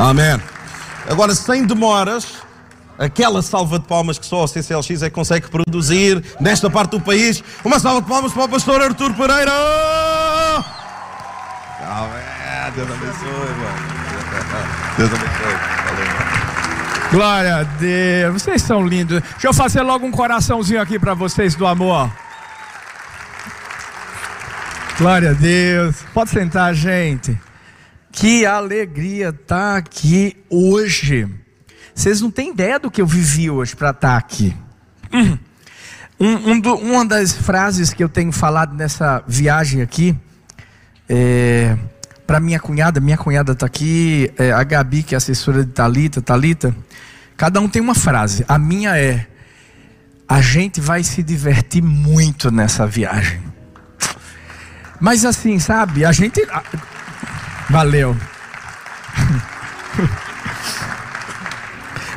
Amém. Agora, sem demoras, aquela salva de palmas que só a CCLX é que consegue produzir nesta parte do país. Uma salva de palmas para o pastor Artur Pereira. Amém. Deus abençoe, irmão. Deus abençoe. Glória a Deus, vocês são lindos. Deixa eu fazer logo um coraçãozinho aqui para vocês do amor. Glória a Deus. Pode sentar, gente. Que alegria estar tá aqui hoje. Vocês não têm ideia do que eu vivi hoje para estar tá aqui. Um, um do, uma das frases que eu tenho falado nessa viagem aqui, é, para minha cunhada, minha cunhada está aqui, é, a Gabi, que é assessora de Talita, Talita. Cada um tem uma frase. A minha é: a gente vai se divertir muito nessa viagem. Mas assim, sabe? A gente. Valeu.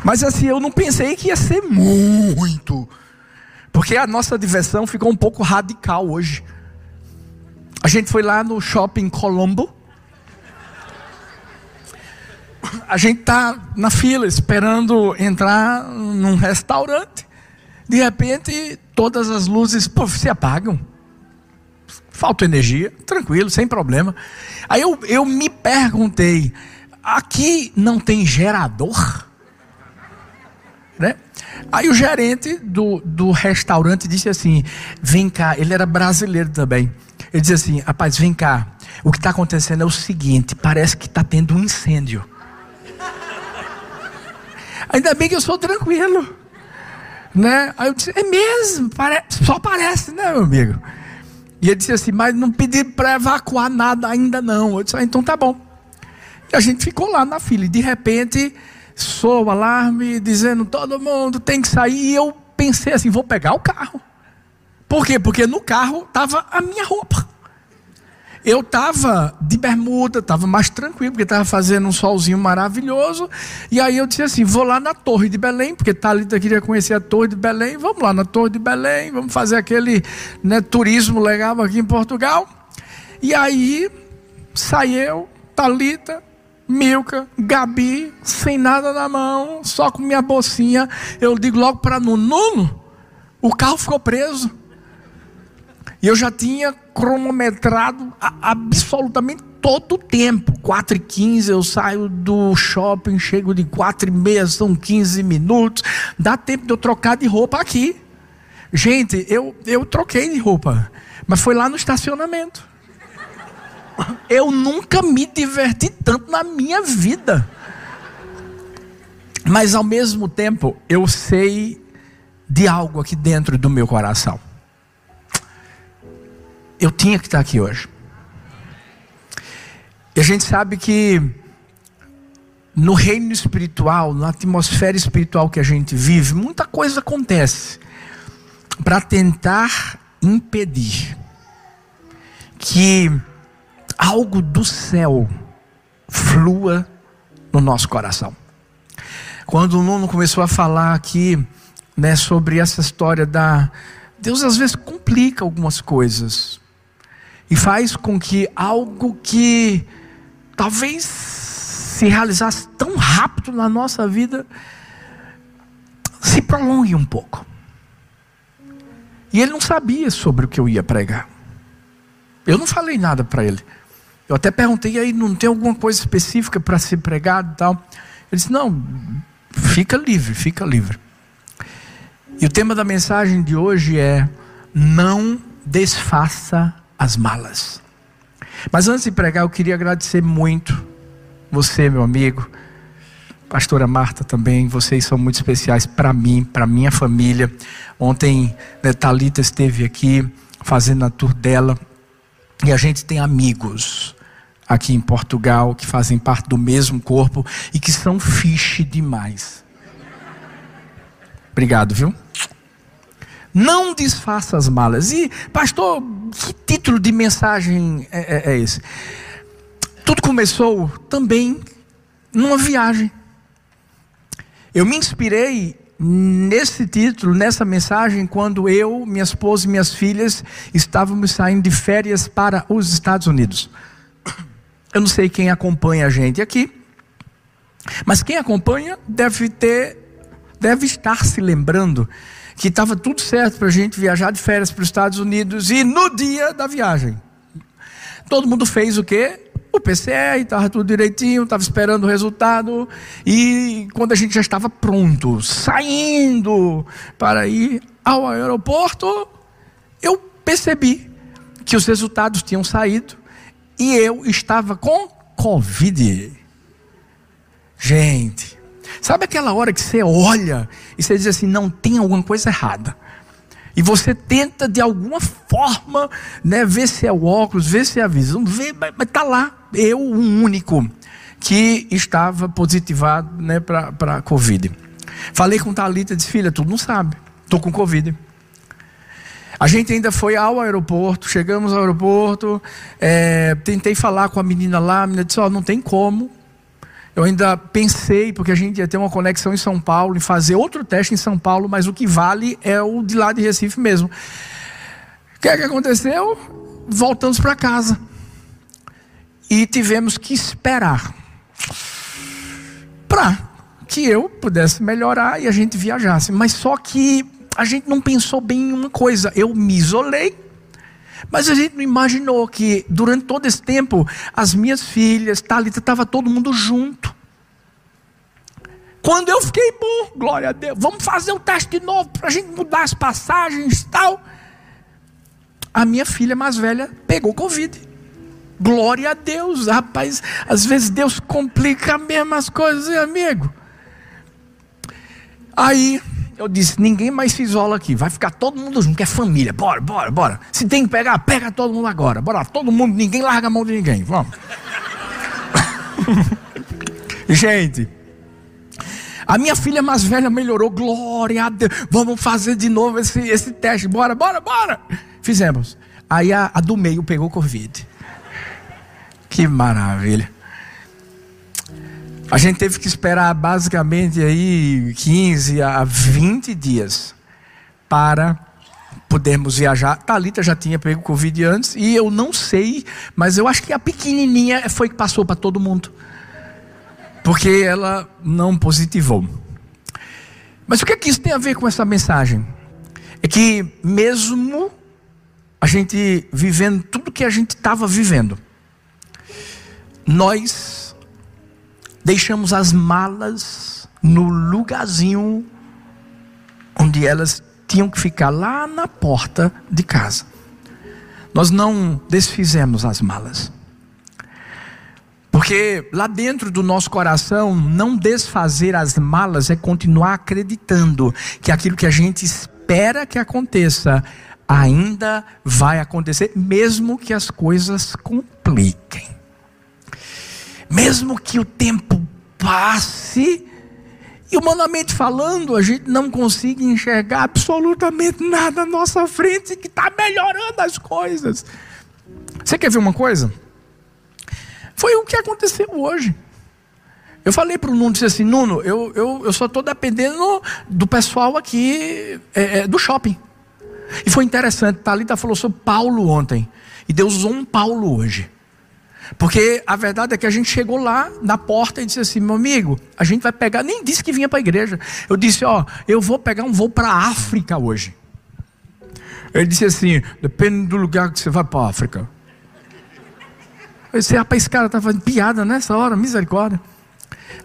Mas assim, eu não pensei que ia ser muito. Porque a nossa diversão ficou um pouco radical hoje. A gente foi lá no shopping Colombo. A gente tá na fila esperando entrar num restaurante. De repente, todas as luzes puff, se apagam. Falta energia, tranquilo, sem problema. Aí eu, eu me perguntei: aqui não tem gerador? Né? Aí o gerente do, do restaurante disse assim: vem cá, ele era brasileiro também. Ele disse assim: rapaz, vem cá. O que está acontecendo é o seguinte: parece que está tendo um incêndio. Ainda bem que eu sou tranquilo. Né? Aí eu disse: é mesmo? Pare... Só parece, né, meu amigo? E ele disse assim: mas não pedi para evacuar nada ainda não. Eu disse: ah, então tá bom. E a gente ficou lá na fila. E de repente soa o alarme dizendo todo mundo tem que sair. E eu pensei assim: vou pegar o carro. Por quê? Porque no carro estava a minha roupa. Eu estava de bermuda, estava mais tranquilo, porque estava fazendo um solzinho maravilhoso. E aí eu disse assim: vou lá na Torre de Belém, porque Thalita queria conhecer a Torre de Belém. Vamos lá na Torre de Belém, vamos fazer aquele né, turismo legal aqui em Portugal. E aí saiu Thalita, Milka, Gabi, sem nada na mão, só com minha bolsinha. Eu digo logo para Nuno: Nuno, o carro ficou preso. E eu já tinha cronometrado absolutamente todo o tempo. 4 e 15 eu saio do shopping, chego de 4 e meia, são 15 minutos. Dá tempo de eu trocar de roupa aqui. Gente, eu, eu troquei de roupa, mas foi lá no estacionamento. Eu nunca me diverti tanto na minha vida. Mas ao mesmo tempo, eu sei de algo aqui dentro do meu coração. Eu tinha que estar aqui hoje. E a gente sabe que no reino espiritual, na atmosfera espiritual que a gente vive, muita coisa acontece para tentar impedir que algo do céu flua no nosso coração. Quando o Nuno começou a falar aqui, né, sobre essa história da Deus às vezes complica algumas coisas e faz com que algo que talvez se realizasse tão rápido na nossa vida se prolongue um pouco. E ele não sabia sobre o que eu ia pregar. Eu não falei nada para ele. Eu até perguntei, aí não tem alguma coisa específica para ser pregado e tal? Ele disse, não, fica livre, fica livre. E o tema da mensagem de hoje é: não desfaça as malas. Mas antes de pregar, eu queria agradecer muito você, meu amigo, pastora Marta também, vocês são muito especiais para mim, para minha família. Ontem, né, Talita esteve aqui fazendo a tour dela e a gente tem amigos aqui em Portugal que fazem parte do mesmo corpo e que são fiche demais. Obrigado, viu? Não desfaça as malas. E, pastor, que título de mensagem é, é, é esse? Tudo começou também numa viagem. Eu me inspirei nesse título, nessa mensagem, quando eu, minha esposa e minhas filhas estávamos saindo de férias para os Estados Unidos. Eu não sei quem acompanha a gente aqui, Mas quem acompanha deve ter, deve estar se lembrando que estava tudo certo para a gente viajar de férias para os Estados Unidos e no dia da viagem. Todo mundo fez o quê? O PCR, estava tudo direitinho, estava esperando o resultado. E quando a gente já estava pronto, saindo para ir ao aeroporto, eu percebi que os resultados tinham saído e eu estava com Covid. Gente, sabe aquela hora que você olha e você diz assim: não tem alguma coisa errada. E você tenta de alguma forma né, ver se é o óculos, ver se é a visão, ver, mas está lá. Eu, o um único que estava positivado né, para a Covid. Falei com Thalita, disse: filha, tu não sabe, estou com Covid. A gente ainda foi ao aeroporto, chegamos ao aeroporto, é, tentei falar com a menina lá, a menina disse: Ó, oh, não tem como. Eu ainda pensei, porque a gente ia ter uma conexão em São Paulo, em fazer outro teste em São Paulo, mas o que vale é o de lá de Recife mesmo. O que é que aconteceu? Voltamos para casa. E tivemos que esperar para que eu pudesse melhorar e a gente viajasse. Mas só que a gente não pensou bem em uma coisa. Eu me isolei, mas a gente não imaginou que durante todo esse tempo as minhas filhas, Thalita, estava todo mundo junto. Quando eu fiquei bom, glória a Deus, vamos fazer o teste de novo para a gente mudar as passagens e tal. A minha filha mais velha pegou Covid. Glória a Deus, rapaz. Às vezes Deus complica mesmo as coisas, amigo. Aí eu disse: ninguém mais se isola aqui, vai ficar todo mundo junto, que é família. Bora, bora, bora. Se tem que pegar, pega todo mundo agora. Bora, todo mundo, ninguém larga a mão de ninguém. Vamos. Gente, a minha filha mais velha melhorou, glória a Deus. Vamos fazer de novo esse, esse teste. Bora, bora, bora. Fizemos. Aí a, a do meio pegou Covid. Que maravilha. A gente teve que esperar basicamente aí 15 a 20 dias para podermos viajar. Talita já tinha pego Covid antes e eu não sei, mas eu acho que a pequenininha foi que passou para todo mundo. Porque ela não positivou. Mas o que é que isso tem a ver com essa mensagem? É que mesmo a gente vivendo tudo que a gente estava vivendo, nós deixamos as malas no lugarzinho onde elas tinham que ficar lá na porta de casa. Nós não desfizemos as malas. Porque lá dentro do nosso coração, não desfazer as malas é continuar acreditando que aquilo que a gente espera que aconteça ainda vai acontecer, mesmo que as coisas compliquem mesmo que o tempo passe, e humanamente falando, a gente não consiga enxergar absolutamente nada à nossa frente que está melhorando as coisas. Você quer ver uma coisa? Foi o que aconteceu hoje. Eu falei para o Nuno, disse assim, Nuno, eu, eu, eu só estou dependendo do pessoal aqui é, é, do shopping. E foi interessante, Thalita falou sobre Paulo ontem. E Deus usou um Paulo hoje. Porque a verdade é que a gente chegou lá na porta e disse assim: meu amigo, a gente vai pegar. Nem disse que vinha para a igreja. Eu disse: ó, eu vou pegar um voo para a África hoje. Ele disse assim: depende do lugar que você vai para a África. Eu disse: rapaz, esse cara está fazendo piada nessa hora, misericórdia.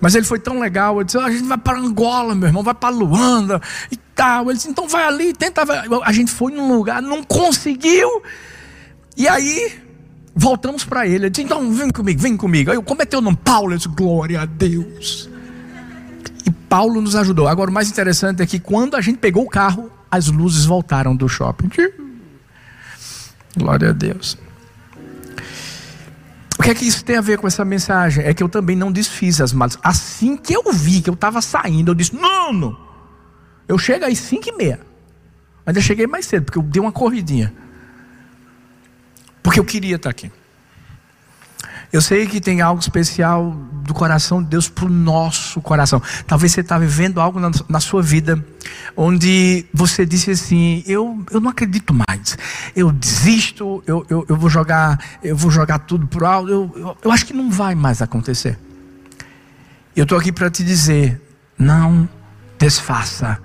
Mas ele foi tão legal. Eu disse: a gente vai para Angola, meu irmão, vai para Luanda e tal. Ele disse: então vai ali, tenta. A gente foi num lugar, não conseguiu. E aí Voltamos para ele. Ele disse: Então, vem comigo, vem comigo. Aí eu, como é teu nome? Paulo. Disse: Glória a Deus. E Paulo nos ajudou. Agora, o mais interessante é que quando a gente pegou o carro, as luzes voltaram do shopping. Glória a Deus. O que é que isso tem a ver com essa mensagem? É que eu também não desfiz as malas. Assim que eu vi que eu estava saindo, eu disse: não. Eu chego às 5 e meia. Ainda cheguei mais cedo, porque eu dei uma corridinha. Porque eu queria estar aqui. Eu sei que tem algo especial do coração de Deus para o nosso coração. Talvez você está vivendo algo na, na, sua vida onde você disse assim: eu, eu não acredito mais, eu desisto, eu, eu, eu vou jogar, eu vou jogar tudo para alto. Eu, eu, eu acho que não vai mais acontecer. Eu estou aqui para te dizer: não desfaça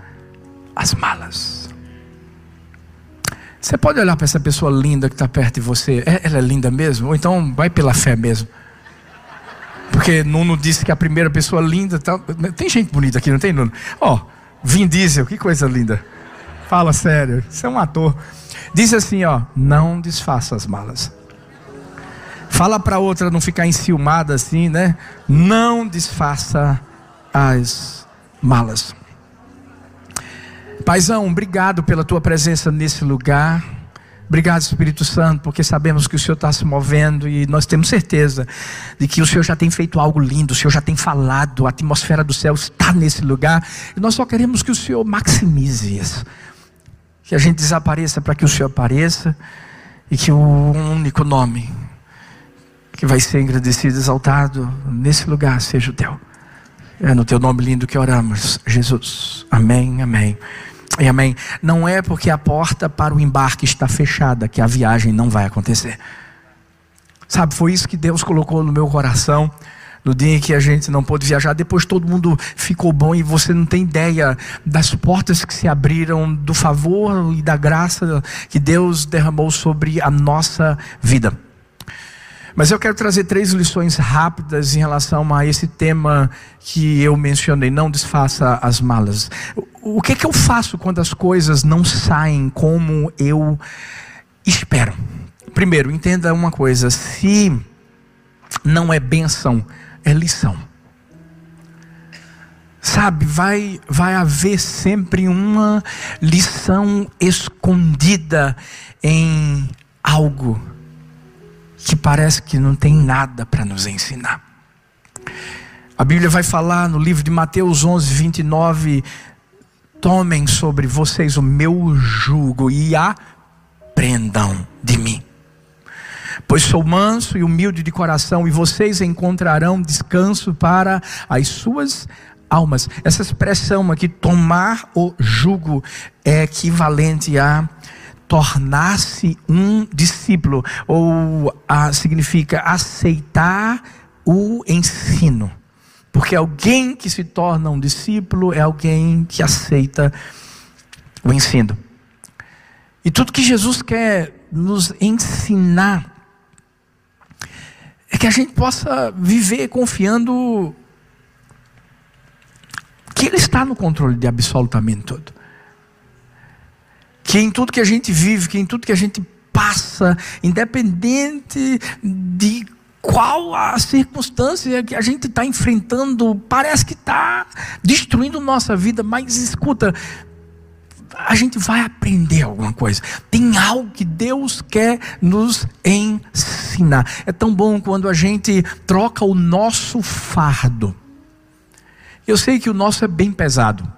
as malas. Você pode olhar para essa pessoa linda que está perto de você. É, ela é linda mesmo? Ou então vai pela fé mesmo? Porque Nuno disse que a primeira pessoa linda. Tá... Tem gente bonita aqui, não tem, Nuno? Ó, oh, Vin Diesel, que coisa linda. Fala sério, você é um ator. Diz assim, ó, não desfaça as malas. Fala para outra não ficar enciumada assim, né? Não desfaça as malas. Paizão, obrigado pela tua presença nesse lugar. Obrigado, Espírito Santo, porque sabemos que o Senhor está se movendo e nós temos certeza de que o Senhor já tem feito algo lindo, o Senhor já tem falado, a atmosfera do céu está nesse lugar e nós só queremos que o Senhor maximize isso. Que a gente desapareça para que o Senhor apareça e que o único nome que vai ser agradecido, exaltado nesse lugar seja o teu. É no teu nome lindo que oramos, Jesus. Amém, amém. E amém. Não é porque a porta para o embarque está fechada que a viagem não vai acontecer. Sabe, foi isso que Deus colocou no meu coração no dia em que a gente não pôde viajar. Depois todo mundo ficou bom e você não tem ideia das portas que se abriram, do favor e da graça que Deus derramou sobre a nossa vida. Mas eu quero trazer três lições rápidas em relação a esse tema que eu mencionei. Não desfaça as malas. O que, é que eu faço quando as coisas não saem como eu espero? Primeiro, entenda uma coisa: se não é benção, é lição. Sabe, vai, vai haver sempre uma lição escondida em algo que parece que não tem nada para nos ensinar. A Bíblia vai falar no livro de Mateus 11, 29: Tomem sobre vocês o meu jugo e aprendam de mim. Pois sou manso e humilde de coração, e vocês encontrarão descanso para as suas almas. Essa expressão aqui, tomar o jugo, é equivalente a tornar-se um discípulo, ou a, significa aceitar o ensino. Porque alguém que se torna um discípulo é alguém que aceita o ensino. E tudo que Jesus quer nos ensinar é que a gente possa viver confiando que Ele está no controle de absolutamente tudo que em tudo que a gente vive, que em tudo que a gente passa, independente de qual a circunstância que a gente está enfrentando, parece que está destruindo nossa vida, mas escuta, a gente vai aprender alguma coisa. Tem algo que Deus quer nos ensinar. É tão bom quando a gente troca o nosso fardo. Eu sei que o nosso é bem pesado.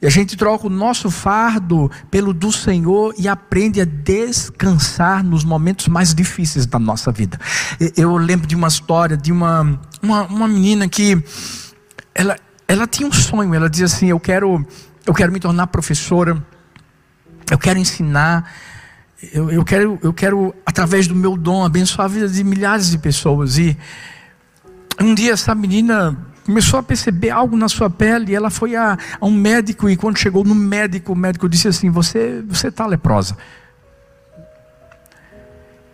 E a gente troca o nosso fardo pelo do Senhor e aprende a descansar nos momentos mais difíceis da nossa vida. Eu lembro de uma história de uma, uma, uma menina que ela, ela tinha um sonho, ela dizia assim: eu quero, eu quero me tornar professora, eu quero ensinar, eu, eu, quero, eu quero, através do meu dom, abençoar a vida de milhares de pessoas. E um dia essa menina começou a perceber algo na sua pele. Ela foi a, a, um médico e quando chegou no médico, o médico disse assim: Você você está leprosa.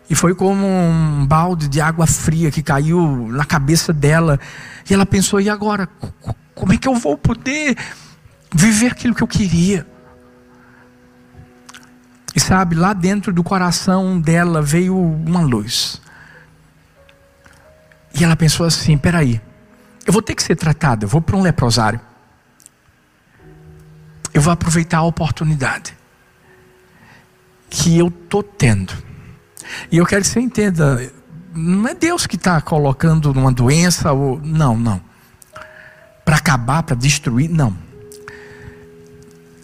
E foi como um balde de água fria que caiu na cabeça dela. E ela pensou: e agora? Como é que eu vou poder viver aquilo que eu queria? E sabe, lá dentro do coração dela veio uma luz. E ela pensou assim: peraí, eu vou ter que ser tratado, eu vou para um leprosário. Eu vou aproveitar a oportunidade que eu estou tendo. E eu quero que você entenda, não é Deus que está colocando numa doença, ou, não, não. Para acabar, para destruir, não.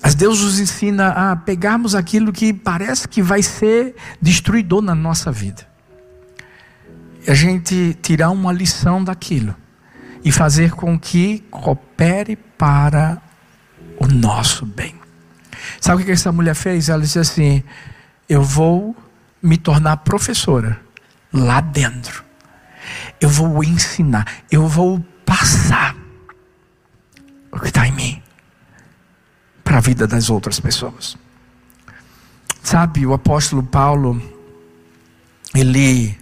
Mas Deus nos ensina a pegarmos aquilo que parece que vai ser destruidor na nossa vida. E a gente tirar uma lição daquilo e fazer com que coopere para o nosso bem. Sabe o que essa mulher fez? Ela disse assim: Eu vou me tornar professora lá dentro. Eu vou ensinar, eu vou passar o que está em mim para a vida das outras pessoas. Sabe, o apóstolo Paulo, ele,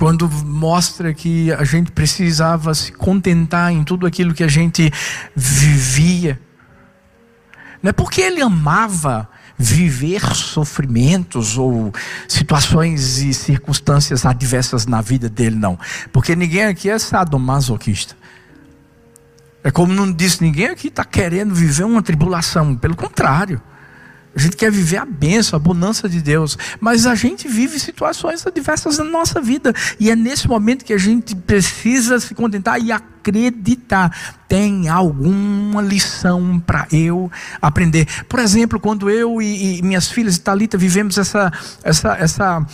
quando mostra que a gente precisava se contentar em tudo aquilo que a gente vivia, não é porque ele amava viver sofrimentos ou situações e circunstâncias adversas na vida dele, não. Porque ninguém aqui é sadomasoquista. É como não disse, ninguém aqui está querendo viver uma tribulação. Pelo contrário. A gente quer viver a bênção, a bonança de Deus. Mas a gente vive situações adversas na nossa vida. E é nesse momento que a gente precisa se contentar e acreditar. Tem alguma lição para eu aprender. Por exemplo, quando eu e, e minhas filhas e Talita vivemos essa, essa, essa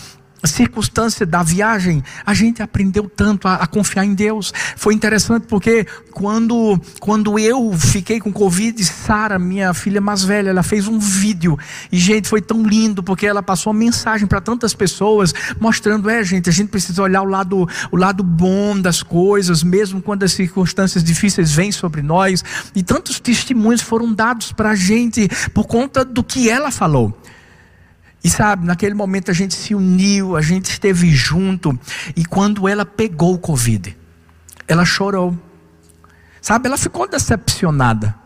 circunstância da viagem, a gente aprendeu tanto a, a, confiar em Deus. Foi interessante porque quando, quando eu fiquei com Covid, Sara, minha filha mais velha, ela fez um vídeo. E, gente, foi tão lindo porque ela passou uma mensagem para tantas pessoas, mostrando: é, gente, a gente precisa olhar o lado, o lado bom das coisas, mesmo quando as circunstâncias difíceis vêm sobre nós. E tantos testemunhos foram dados para a gente por conta do que ela falou. E sabe, naquele momento a gente se uniu, a gente esteve junto. E quando ela pegou o Covid, ela chorou. Sabe, ela ficou decepcionada.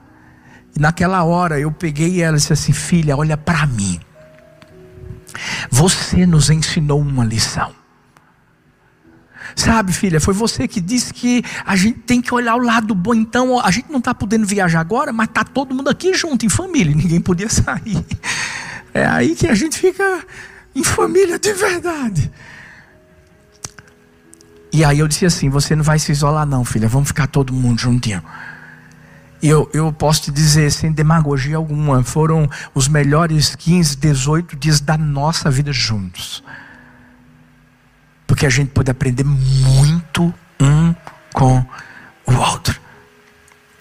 E naquela hora eu peguei ela e disse assim: Filha, olha para mim. Você nos ensinou uma lição. Sabe, filha, foi você que disse que a gente tem que olhar o lado bom. Então, a gente não está podendo viajar agora, mas está todo mundo aqui junto, em família. Ninguém podia sair. É aí que a gente fica em família de verdade. E aí eu disse assim: você não vai se isolar, não, filha, vamos ficar todo mundo juntinho. E eu, eu posso te dizer, sem demagogia alguma, foram os melhores 15, 18 dias da nossa vida juntos. Porque a gente pode aprender muito um com o outro.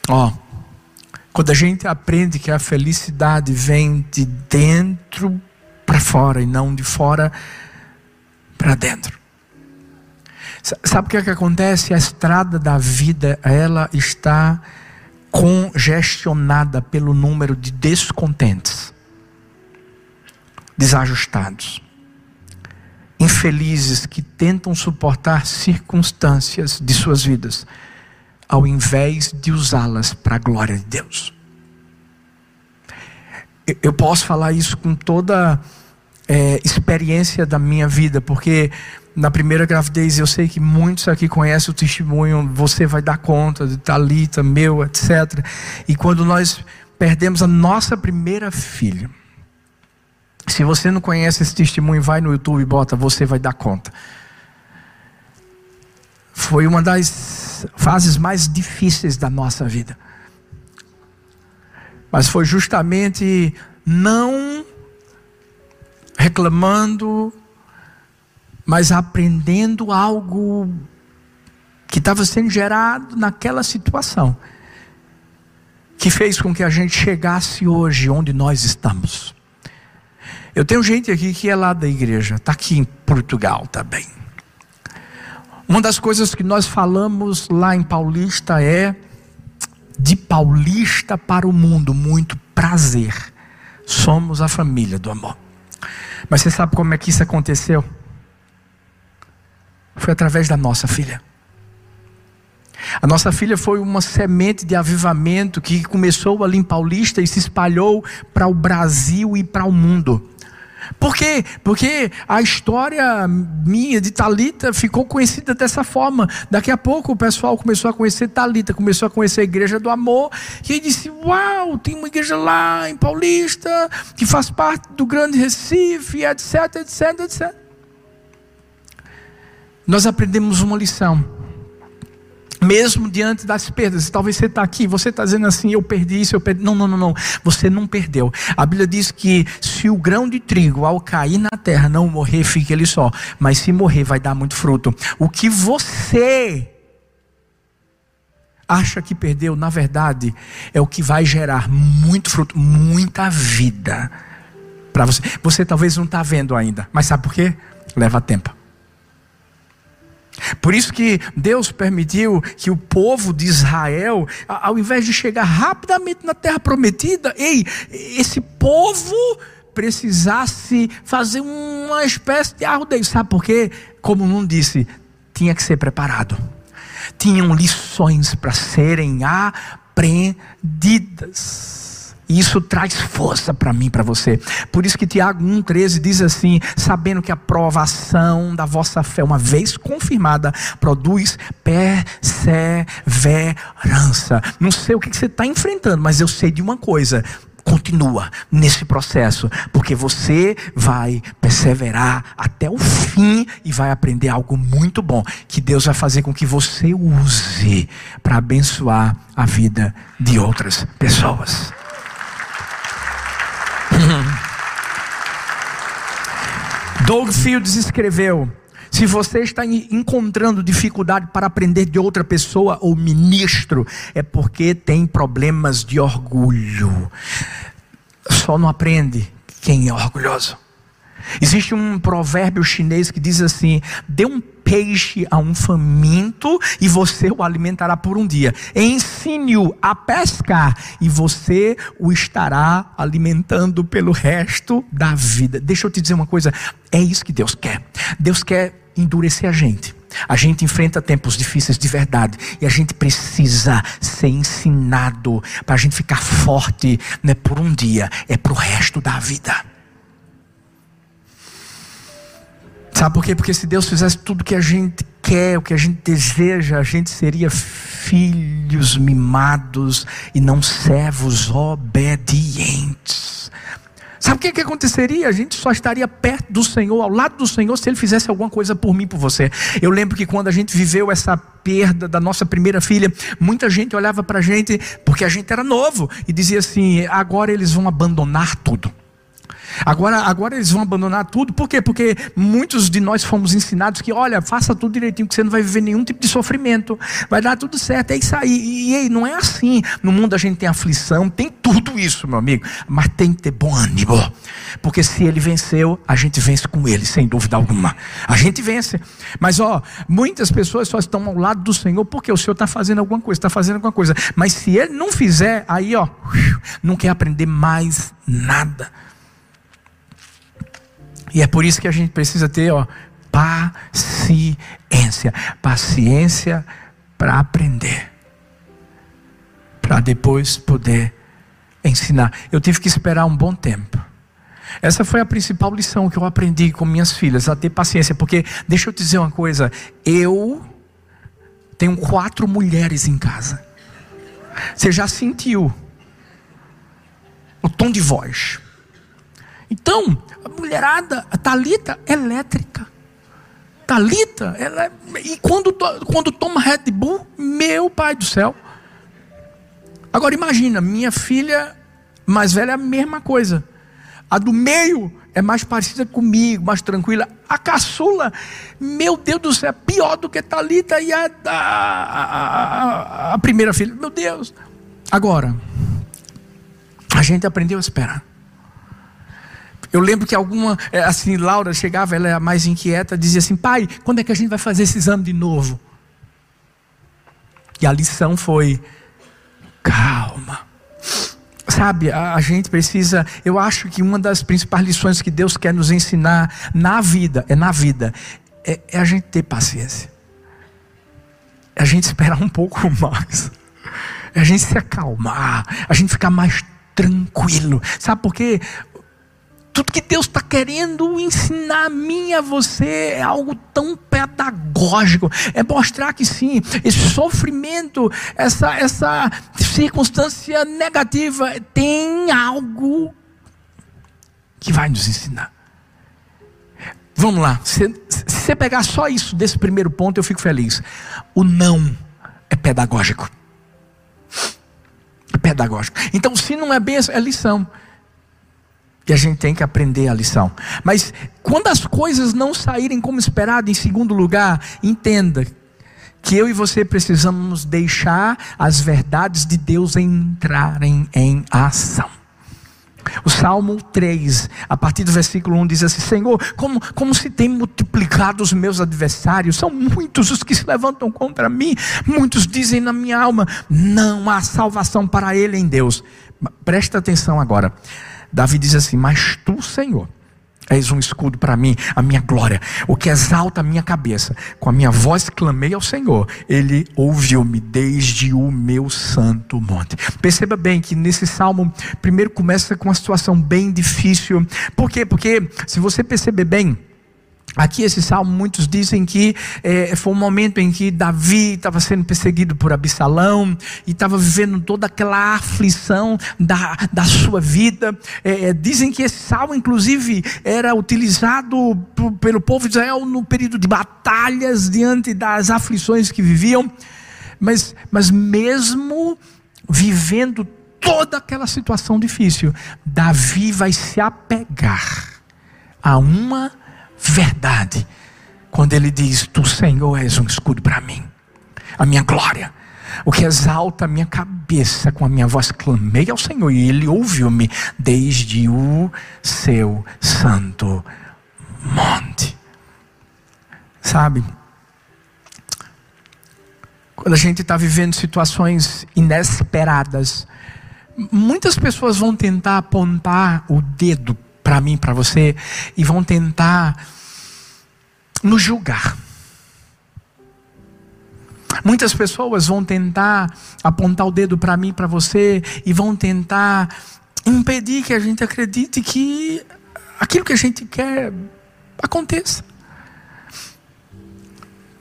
Ó. Oh, quando a gente aprende que a felicidade vem de dentro para fora e não de fora para dentro. Sabe o que, é que acontece? A estrada da vida, ela está congestionada pelo número de descontentes, desajustados, infelizes que tentam suportar circunstâncias de suas vidas ao invés de usá-las para a glória de Deus. Eu posso falar isso com toda é, experiência da minha vida, porque na primeira gravidez eu sei que muitos aqui conhecem o testemunho, você vai dar conta de Talita, meu, etc. E quando nós perdemos a nossa primeira filha, se você não conhece esse testemunho, vai no YouTube e bota, você vai dar conta. Foi uma das fases mais difíceis da nossa vida. Mas foi justamente não reclamando, mas aprendendo algo que estava sendo gerado naquela situação, que fez com que a gente chegasse hoje onde nós estamos. Eu tenho gente aqui que é lá da igreja, está aqui em Portugal também. Uma das coisas que nós falamos lá em Paulista é de Paulista para o mundo, muito prazer. Somos a família do amor. Mas você sabe como é que isso aconteceu? Foi através da nossa filha. A nossa filha foi uma semente de avivamento que começou ali em Paulista e se espalhou para o Brasil e para o mundo. Por quê? Porque a história minha de Talita ficou conhecida dessa forma. Daqui a pouco o pessoal começou a conhecer Talita, começou a conhecer a igreja do amor, e aí disse: "Uau, tem uma igreja lá em Paulista que faz parte do Grande Recife, etc, etc, etc". Nós aprendemos uma lição mesmo diante das perdas. Talvez você está aqui, você está dizendo assim: eu perdi isso, eu perdi. Não, não, não, não. Você não perdeu. A Bíblia diz que se o grão de trigo, ao cair na terra, não morrer, fica ele só. Mas se morrer, vai dar muito fruto. O que você acha que perdeu, na verdade, é o que vai gerar muito fruto, muita vida para você. Você talvez não está vendo ainda, mas sabe por quê? Leva tempo. Por isso que Deus permitiu que o povo de Israel, ao invés de chegar rapidamente na terra prometida, ei, esse povo precisasse fazer uma espécie de arrudeio. Sabe por quê? Como não disse, tinha que ser preparado. Tinham lições para serem aprendidas. Isso traz força para mim, para você. Por isso que Tiago 1,13 diz assim: sabendo que a provação da vossa fé, uma vez confirmada, produz perseverança. Não sei o que você está enfrentando, mas eu sei de uma coisa: continua nesse processo, porque você vai perseverar até o fim e vai aprender algo muito bom que Deus vai fazer com que você use para abençoar a vida de outras pessoas. Doug Fields escreveu: se você está encontrando dificuldade para aprender de outra pessoa ou ministro, é porque tem problemas de orgulho. Só não aprende quem é orgulhoso. Existe um provérbio chinês que diz assim: dê um peixe a um faminto e você o alimentará por um dia. Ensine-o a pescar e você o estará alimentando pelo resto da vida. Deixa eu te dizer uma coisa: é isso que Deus quer. Deus quer endurecer a gente. A gente enfrenta tempos difíceis de verdade e a gente precisa ser ensinado para a gente ficar forte, não é por um dia, é para o resto da vida. Sabe por quê? Porque se Deus fizesse tudo o que a gente quer, o que a gente deseja, a gente seria filhos mimados e não servos obedientes. Sabe o que, que aconteceria? A gente só estaria perto do Senhor, ao lado do Senhor, se Ele fizesse alguma coisa por mim, por você. Eu lembro que quando a gente viveu essa perda da nossa primeira filha, muita gente olhava para a gente, porque a gente era novo, e dizia assim: agora eles vão abandonar tudo. Agora, agora eles vão abandonar tudo, por quê? Porque muitos de nós fomos ensinados que, olha, faça tudo direitinho, que você não vai viver nenhum tipo de sofrimento, vai dar tudo certo, é isso aí. E, e não é assim. No mundo a gente tem aflição, tem tudo isso, meu amigo, mas tem que ter bom ânimo, porque se ele venceu, a gente vence com ele, sem dúvida alguma. A gente vence. Mas, ó, muitas pessoas só estão ao lado do Senhor porque o Senhor está fazendo alguma coisa, está fazendo alguma coisa. Mas se ele não fizer, aí, ó, não quer aprender mais nada. E é por isso que a gente precisa ter, ó, paciência. Paciência para aprender. Para depois poder ensinar. Eu tive que esperar um bom tempo. Essa foi a principal lição que eu aprendi com minhas filhas, a ter paciência, porque deixa eu te dizer uma coisa, eu tenho quatro mulheres em casa. Você já sentiu o tom de voz? Então, a mulherada, a Talita elétrica. Talita, ela é, e quando quando toma Red Bull, meu pai do céu. Agora imagina, minha filha mais velha é a mesma coisa. A do meio é mais parecida comigo, mais tranquila. A caçula, meu Deus do céu, é pior do que Talita e a, a, a, a primeira filha. Meu Deus. Agora, a gente aprendeu a esperar. Eu lembro que alguma, é, assim, Laura chegava, ela era mais inquieta, dizia assim: pai, quando é que a gente vai fazer esse exame de novo? E a lição foi: calma. Sabe, a, a gente precisa, eu acho que uma das principais lições que Deus quer nos ensinar na vida, é na vida, é, é a gente ter paciência. É a gente esperar um pouco mais. É a gente se acalmar, a gente ficar mais tranquilo. Sabe por quê? Tudo que Deus está querendo ensinar a mim e a você é algo tão pedagógico. É mostrar que sim, esse sofrimento, essa, essa circunstância negativa tem algo que vai nos ensinar. Vamos lá, se, você pegar só isso desse primeiro ponto, eu fico feliz. O não é pedagógico. É pedagógico. Então, se não é essa, é lição. E a gente tem que aprender a lição. Mas quando as coisas não saírem como esperado, em segundo lugar, entenda que eu e você precisamos deixar as verdades de Deus entrarem em ação. O Salmo 3, a partir do versículo 1, diz assim: Senhor, como, como se tem multiplicado os meus adversários, são muitos os que se levantam contra mim, muitos dizem na minha alma: não há salvação para ele em Deus. Presta atenção agora. Davi diz assim: Mas tu, Senhor, És um escudo para mim, a minha glória, o que exalta a minha cabeça. Com a minha voz clamei ao Senhor, Ele ouviu-me desde o meu santo monte. Perceba bem que nesse salmo, primeiro começa com uma situação bem difícil. Por quê? Porque, se você perceber bem, Aqui esse salmo, muitos dizem que é, foi um momento em que Davi estava sendo perseguido por Absalão e estava vivendo toda aquela aflição da, da sua vida. É, dizem que esse salmo, inclusive, era utilizado pelo povo de Israel no período de batalhas diante das aflições que viviam. Mas, mas mesmo vivendo toda aquela situação difícil, Davi vai se apegar a uma verdade quando ele diz: Tu, Senhor, és um escudo para mim, a minha glória, o que exalta a minha cabeça. Com a minha voz clamei ao Senhor e ele ouviu-me desde o seu santo monte. Sabe? Quando a gente está vivendo situações inesperadas, muitas pessoas vão tentar apontar o dedo para mim, para você, e vão tentar nos julgar. Muitas pessoas vão tentar apontar o dedo para mim, para você, e vão tentar impedir que a gente acredite que aquilo que a gente quer aconteça.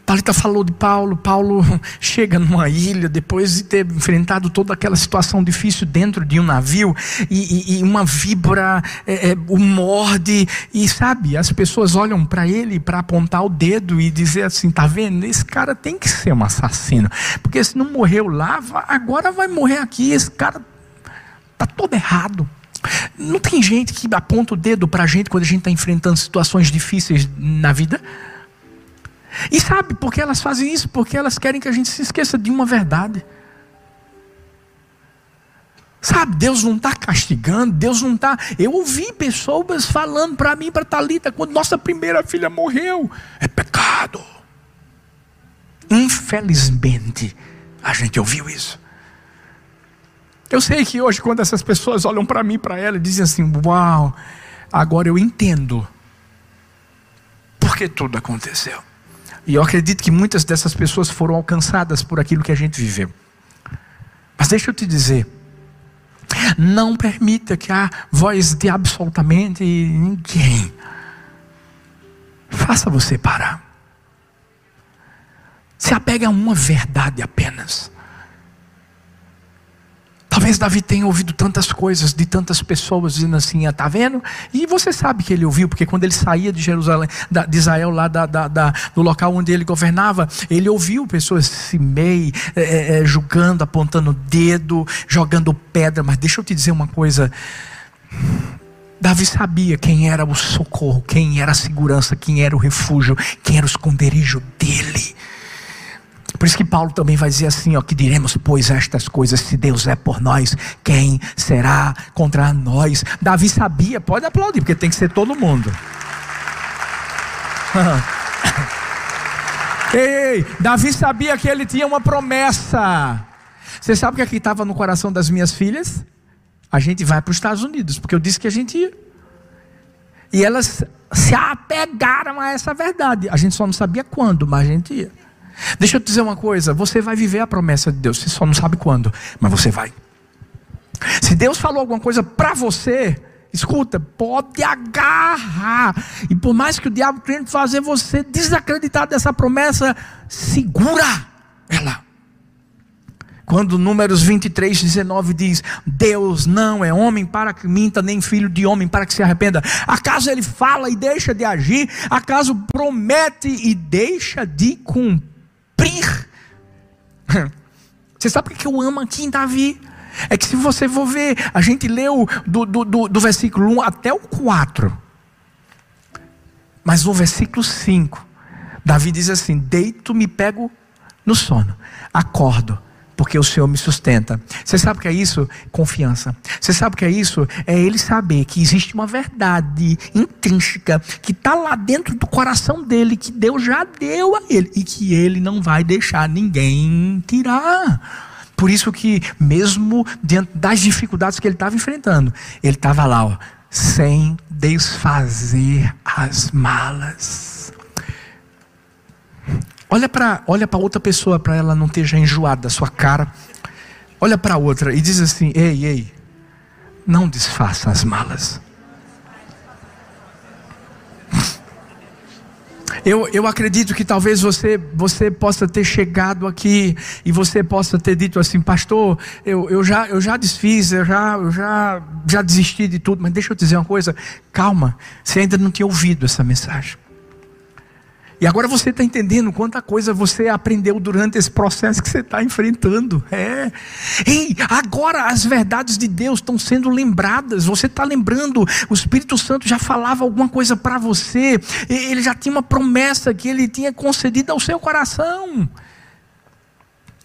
Talita falou de Paulo. Paulo chega numa ilha depois de ter enfrentado toda aquela situação difícil dentro de um navio e, e, e uma víbora é, é, o morde e sabe as pessoas olham para ele para apontar o dedo e dizer assim, tá vendo? Esse cara tem que ser um assassino porque se não morreu lá, agora vai morrer aqui. Esse cara tá todo errado. Não tem gente que aponta o dedo para a gente quando a gente está enfrentando situações difíceis na vida. E sabe por que elas fazem isso? Porque elas querem que a gente se esqueça de uma verdade. Sabe, Deus não está castigando, Deus não está. Eu ouvi pessoas falando para mim, para Talita, quando nossa primeira filha morreu, é pecado. Infelizmente, a gente ouviu isso. Eu sei que hoje, quando essas pessoas olham para mim, para ela, dizem assim: Uau, agora eu entendo porque tudo aconteceu. E eu acredito que muitas dessas pessoas foram alcançadas por aquilo que a gente viveu. Mas deixa eu te dizer, não permita que a voz de absolutamente ninguém faça você parar. Se apega a uma verdade apenas. Talvez Davi tenha ouvido tantas coisas de tantas pessoas dizendo assim, está ah, vendo? E você sabe que ele ouviu, porque quando ele saía de Jerusalém, de Israel, lá da, da, da, do local onde ele governava, ele ouviu pessoas se meio, é, é, julgando, apontando o dedo, jogando pedra. Mas deixa eu te dizer uma coisa. Davi sabia quem era o socorro, quem era a segurança, quem era o refúgio, quem era o esconderijo dele. Por isso que Paulo também vai dizer assim, ó, que diremos, pois estas coisas, se Deus é por nós, quem será contra nós? Davi sabia, pode aplaudir, porque tem que ser todo mundo. ei, Davi sabia que ele tinha uma promessa. Você sabe o que aqui é estava no coração das minhas filhas? A gente vai para os Estados Unidos, porque eu disse que a gente ia. E elas se apegaram a essa verdade. A gente só não sabia quando, mas a gente ia. Deixa eu te dizer uma coisa: você vai viver a promessa de Deus, você só não sabe quando, mas você vai. Se Deus falou alguma coisa para você, escuta, pode agarrar. E por mais que o diabo tente fazer você desacreditar dessa promessa, segura ela. Quando Números 23, 19 diz: Deus não é homem para que minta, nem filho de homem para que se arrependa. Acaso ele fala e deixa de agir? Acaso promete e deixa de cumprir? Cumprir. Você sabe o que eu amo aqui em Davi? É que se você for ver, a gente leu do, do, do, do versículo 1 até o 4. Mas no versículo 5, Davi diz assim: Deito, me pego no sono, acordo, porque o Senhor me sustenta. Você sabe o que é isso? Confiança. Você sabe o que é isso? É ele saber que existe uma verdade intrínseca que está lá dentro do coração dele, que Deus já deu a ele e que ele não vai deixar ninguém tirar. Por isso que, mesmo diante das dificuldades que ele estava enfrentando, ele estava lá, ó, sem desfazer as malas. Olha para olha outra pessoa, para ela não ter já enjoado da sua cara. Olha para outra e diz assim: Ei, ei, não desfaça as malas. Eu, eu acredito que talvez você, você possa ter chegado aqui e você possa ter dito assim, pastor, eu, eu, já, eu já desfiz, eu, já, eu já, já desisti de tudo, mas deixa eu dizer uma coisa, calma, você ainda não tinha ouvido essa mensagem. E agora você está entendendo quanta coisa você aprendeu durante esse processo que você está enfrentando. É. Ei, agora as verdades de Deus estão sendo lembradas. Você está lembrando, o Espírito Santo já falava alguma coisa para você. Ele já tinha uma promessa que ele tinha concedido ao seu coração.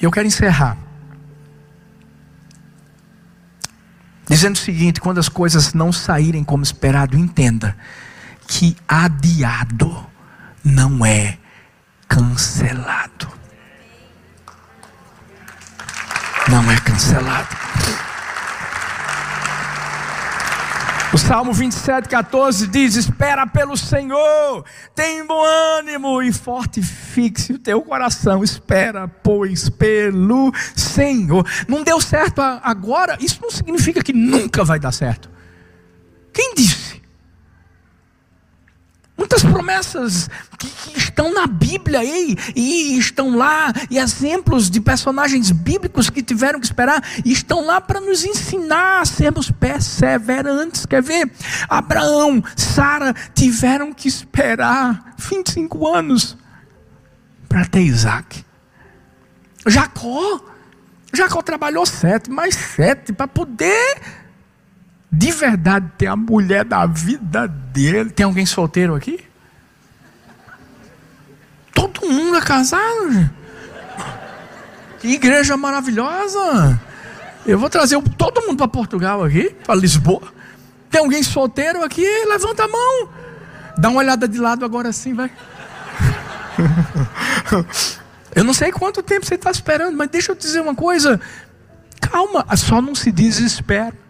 Eu quero encerrar. Dizendo o seguinte: quando as coisas não saírem como esperado, entenda que adiado não é cancelado. Não é cancelado. O Salmo 27, 14 diz: Espera pelo Senhor, tem bom ânimo e fortifique o teu coração. Espera, pois, pelo Senhor. Não deu certo agora, isso não significa que nunca vai dar certo. Quem disse? Muitas promessas que, que, estão na Bíblia ei, e estão lá, e exemplos de personagens bíblicos que tiveram que esperar, e estão lá para nos ensinar a sermos perseverantes. Quer ver? Abraão, Sara tiveram que esperar 25 anos para ter Isaac. Jacó, Jacó trabalhou sete, mais sete, para poder de verdade ter a mulher da vida dele. Tem alguém solteiro aqui? Todo mundo é casado. Que igreja maravilhosa. Eu vou trazer todo mundo para Portugal aqui, para Lisboa. Tem alguém solteiro aqui? Levanta a mão. Dá uma olhada de lado agora sim, vai. Eu não sei quanto tempo você está esperando, mas deixa eu te dizer uma coisa. Calma, só não se desespera.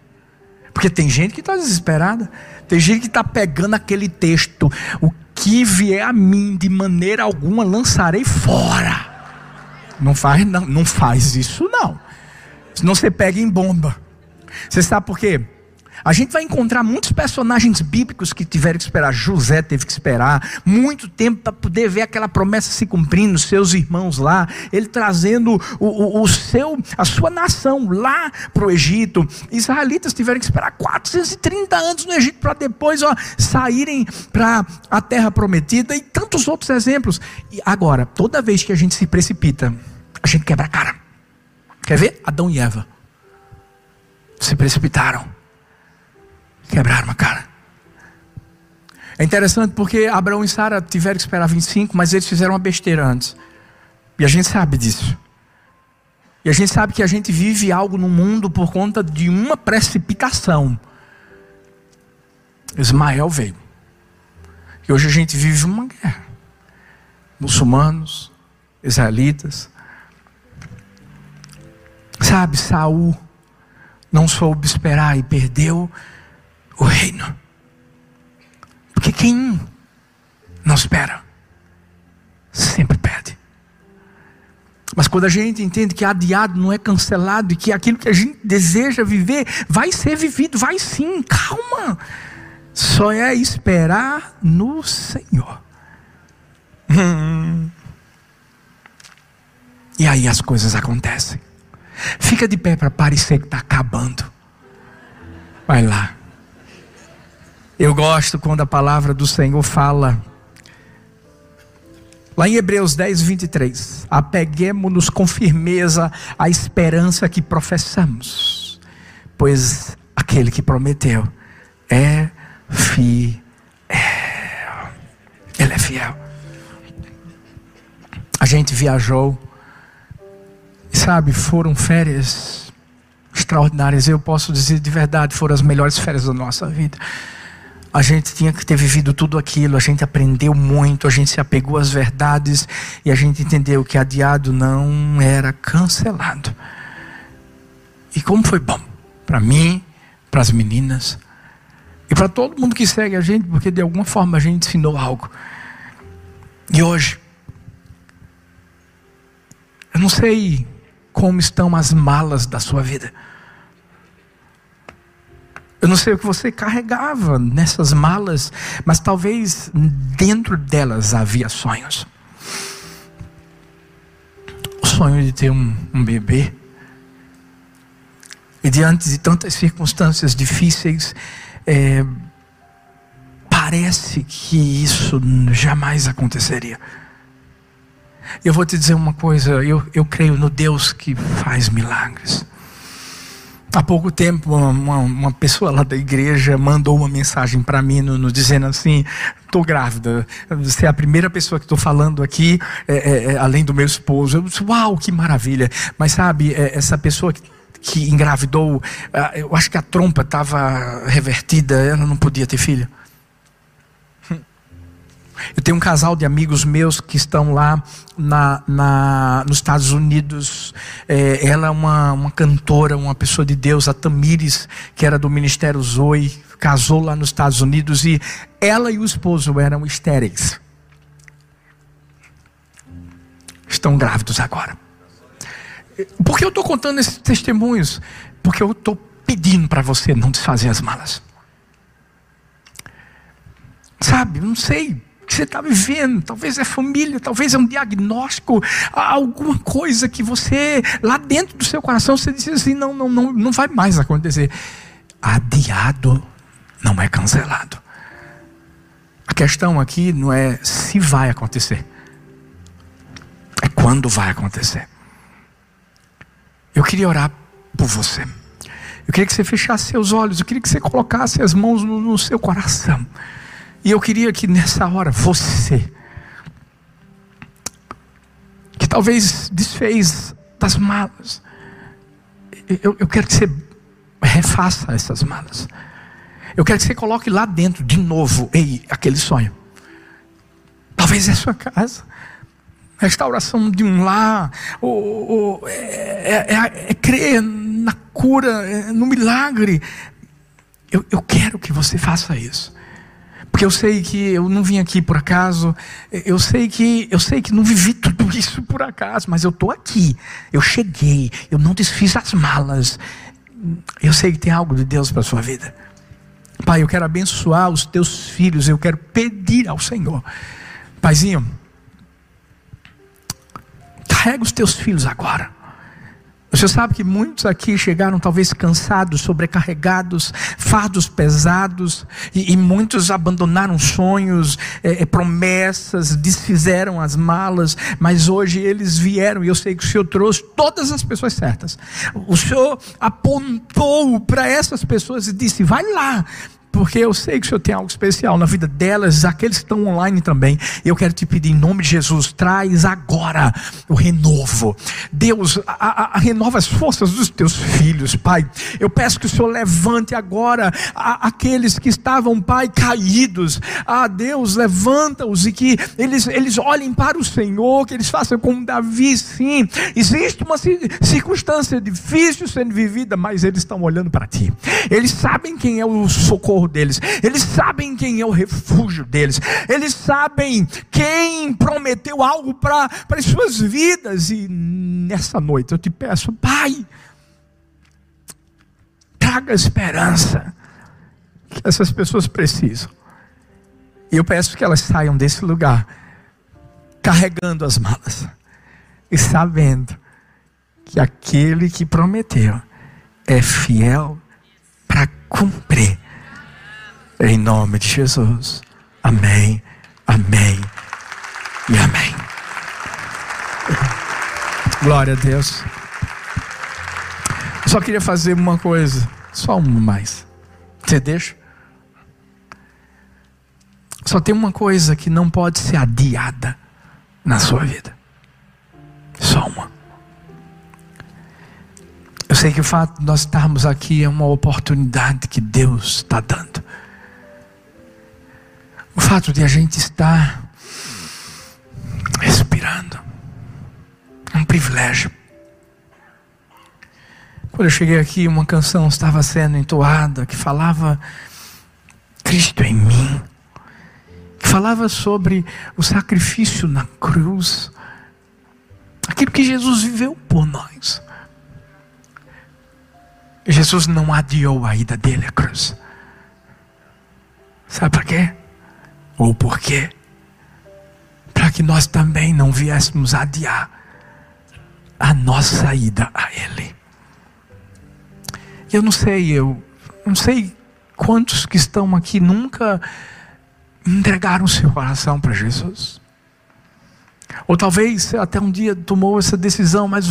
Porque tem gente que está desesperada. Tem gente que está pegando aquele texto. O que vier a mim, de maneira alguma, lançarei fora. Não faz, não, não faz isso, não. Senão você pega em bomba. Você sabe por quê? A gente vai encontrar muitos personagens bíblicos que tiveram que esperar. José teve que esperar muito tempo para poder ver aquela promessa se cumprindo, seus irmãos lá, ele trazendo o, o, o seu, a sua nação lá para o Egito. Israelitas tiveram que esperar 430 anos no Egito para depois ó, saírem para a terra prometida e tantos outros exemplos. E agora, toda vez que a gente se precipita, a gente quebra a cara. Quer ver? Adão e Eva se precipitaram Quebraram a cara. É interessante porque Abraão e Sara tiveram que esperar 25, mas eles fizeram uma besteira antes. E a gente sabe disso. E a gente sabe que a gente vive algo no mundo por conta de uma precipitação. Ismael veio. E hoje a gente vive uma guerra. Muçulmanos, israelitas. Sabe, Saul não soube esperar e perdeu o reino. Porque quem não espera, sempre pede. Mas quando a gente entende que adiado não é cancelado e que aquilo que a gente deseja viver vai ser vivido, vai sim, calma. Só é esperar no Senhor. E aí as coisas acontecem. Fica de pé para parecer que está acabando. Vai lá. Eu gosto quando a palavra do Senhor fala. Lá em Hebreus 10, 23. Apeguemos-nos com firmeza à esperança que professamos, pois aquele que prometeu é fiel. Ele é fiel. A gente viajou sabe, foram férias extraordinárias. Eu posso dizer de verdade, foram as melhores férias da nossa vida. A gente tinha que ter vivido tudo aquilo, a gente aprendeu muito, a gente se apegou às verdades e a gente entendeu que adiado não era cancelado. E como foi bom para mim, para as meninas e para todo mundo que segue a gente, porque de alguma forma a gente ensinou algo. E hoje, eu não sei como estão as malas da sua vida. Eu não sei o que você carregava nessas malas, mas talvez dentro delas havia sonhos. O sonho de ter um, um bebê. E diante de tantas circunstâncias difíceis, é, parece que isso jamais aconteceria. Eu vou te dizer uma coisa, eu, eu creio no Deus que faz milagres. Há pouco tempo, uma, uma, pessoa lá da igreja mandou uma mensagem para mim, no, no, dizendo assim: estou grávida. Você é a primeira pessoa que estou falando aqui, é, é, é, além do meu esposo. Eu disse: Uau, que maravilha! Mas sabe, é, essa pessoa que, que engravidou, ah, eu acho que a trompa estava revertida, ela não podia ter filho. Eu tenho um casal de amigos meus que estão lá na, na, nos Estados Unidos. É, ela é uma, uma cantora, uma pessoa de Deus, a Tamires, que era do Ministério Zoe, casou lá nos Estados Unidos e ela e o esposo eram estéreis. Estão grávidos agora. Por que eu estou contando esses testemunhos? Porque eu estou pedindo para você não desfazer as malas. Sabe, não sei que você está vivendo, talvez é família, talvez é um diagnóstico, alguma coisa que você, lá dentro do seu coração, você diz assim: não, não, não, não vai mais acontecer. Adiado não é cancelado. A questão aqui não é se vai acontecer, é quando vai acontecer. Eu queria orar por você. Eu queria que você fechasse seus olhos, eu queria que você colocasse as mãos no, no seu coração. E eu queria que nessa hora você, que talvez desfez das malas, eu, eu quero que você refaça essas malas. Eu quero que você coloque lá dentro de novo, ei, aquele sonho. Talvez é a sua casa. Restauração de um lar, ou, ou é, é, é, é, crer na cura, é, no milagre. Eu, eu quero que você faça isso. Porque eu sei que eu não vim aqui por acaso, eu sei que eu sei que não vivi tudo isso por acaso, mas eu estou aqui. Eu cheguei, eu não desfiz as malas. Eu sei que tem algo de Deus para a sua vida. Pai, eu quero abençoar os teus filhos, eu quero pedir ao Senhor. Paizinho, carrega os teus filhos agora. Você sabe que muitos aqui chegaram talvez cansados, sobrecarregados, fardos pesados, e, e muitos abandonaram sonhos, é, é, promessas, desfizeram as malas, mas hoje eles vieram e eu sei que o Senhor trouxe todas as pessoas certas. O Senhor apontou para essas pessoas e disse: vai lá, porque eu sei que o Senhor tem algo especial na vida delas, aqueles que estão online também. Eu quero te pedir em nome de Jesus, traz agora o renovo. Deus, a, a, a renova as forças dos teus filhos, Pai. Eu peço que o Senhor levante agora a, aqueles que estavam, Pai, caídos. Ah, Deus, levanta-os e que eles, eles olhem para o Senhor, que eles façam como Davi, sim. Existe uma circunstância difícil sendo vivida, mas eles estão olhando para ti. Eles sabem quem é o socorro socorro deles, eles sabem quem é o refúgio deles, eles sabem quem prometeu algo para as suas vidas. E nessa noite eu te peço, Pai, traga esperança que essas pessoas precisam. E eu peço que elas saiam desse lugar carregando as malas e sabendo que aquele que prometeu é fiel para cumprir. Em nome de Jesus. Amém, amém e amém. Glória a Deus. Só queria fazer uma coisa, só uma mais. Você deixa? Só tem uma coisa que não pode ser adiada na sua vida. Só uma. sei que o fato de nós estarmos aqui é uma oportunidade que Deus está dando. Fato de a gente estar respirando é um privilégio. Quando eu cheguei aqui, uma canção estava sendo entoada que falava Cristo em mim, que falava sobre o sacrifício na cruz, aquilo que Jesus viveu por nós. Jesus não adiou a ida dele à cruz. Sabe por quê? Ou por quê? Para que nós também não viéssemos adiar a nossa ida a Ele. Eu não sei, eu não sei quantos que estão aqui nunca entregaram seu coração para Jesus. Ou talvez até um dia tomou essa decisão, mas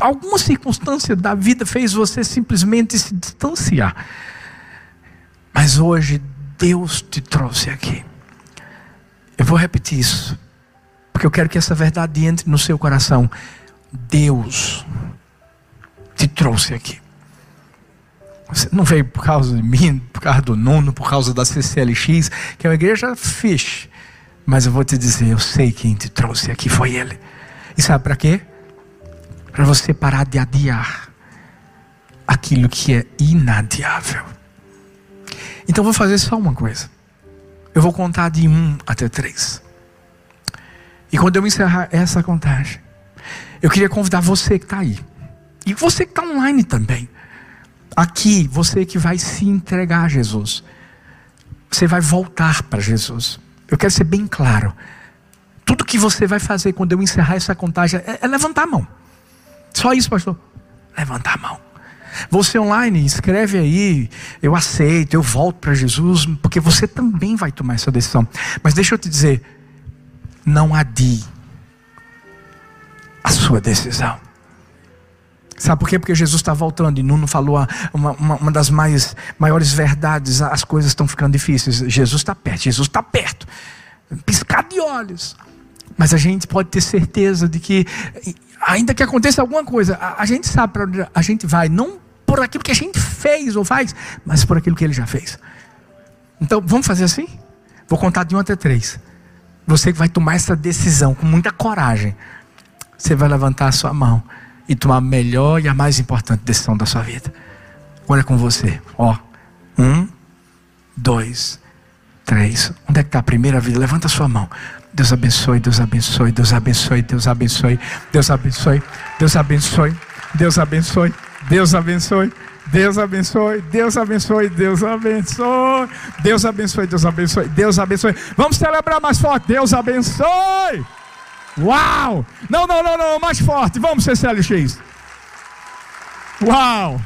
alguma circunstância da vida fez você simplesmente se distanciar. Mas hoje Deus te trouxe aqui. Eu vou repetir isso, porque eu quero que essa verdade entre no seu coração. Deus te trouxe aqui. Você não veio por causa de mim, por causa do Nuno, por causa da CCLX, que é uma igreja fixe. Mas eu vou te dizer, eu sei quem te trouxe aqui foi Ele. E sabe para quê? Para você parar de adiar aquilo que é inadiável. Então vou fazer só uma coisa. Eu vou contar de um até três. E quando eu encerrar essa contagem, eu queria convidar você que está aí. E você que está online também. Aqui, você que vai se entregar a Jesus. Você vai voltar para Jesus. Eu quero ser bem claro. Tudo que você vai fazer quando eu encerrar essa contagem é, é levantar a mão. Só isso, pastor. Levanta a mão. Você online, escreve aí, eu aceito, eu volto para Jesus, porque você também vai tomar essa decisão. Mas deixa eu te dizer, não adie a sua decisão. Sabe por quê? Porque Jesus está voltando e Nuno falou uma, uma, uma, das mais, maiores verdades: as coisas estão ficando difíceis. Jesus está perto, Jesus está perto. Piscar de olhos. Mas a gente pode ter certeza de que ainda que aconteça alguma coisa, a, a gente sabe para onde a gente vai, não por aquilo que a gente fez ou faz, mas por aquilo que ele já fez. Então, vamos fazer assim? Vou contar de um até três. Você que vai tomar essa decisão com muita coragem, você vai levantar a sua mão e tomar a melhor e a mais importante decisão da sua vida. Olha com você, ó. Um, dois, três. Onde é que está a primeira vida? Levanta a sua mão. Deus abençoe, Deus abençoe, Deus abençoe, Deus abençoe, Deus abençoe, Deus abençoe, Deus abençoe, Deus abençoe. Deus abençoe, Deus abençoe, Deus abençoe, Deus abençoe, Deus abençoe, Deus abençoe. Vamos celebrar mais forte, Deus abençoe. Uau! Não, não, não, não, mais forte. Vamos, CCLX. Uau!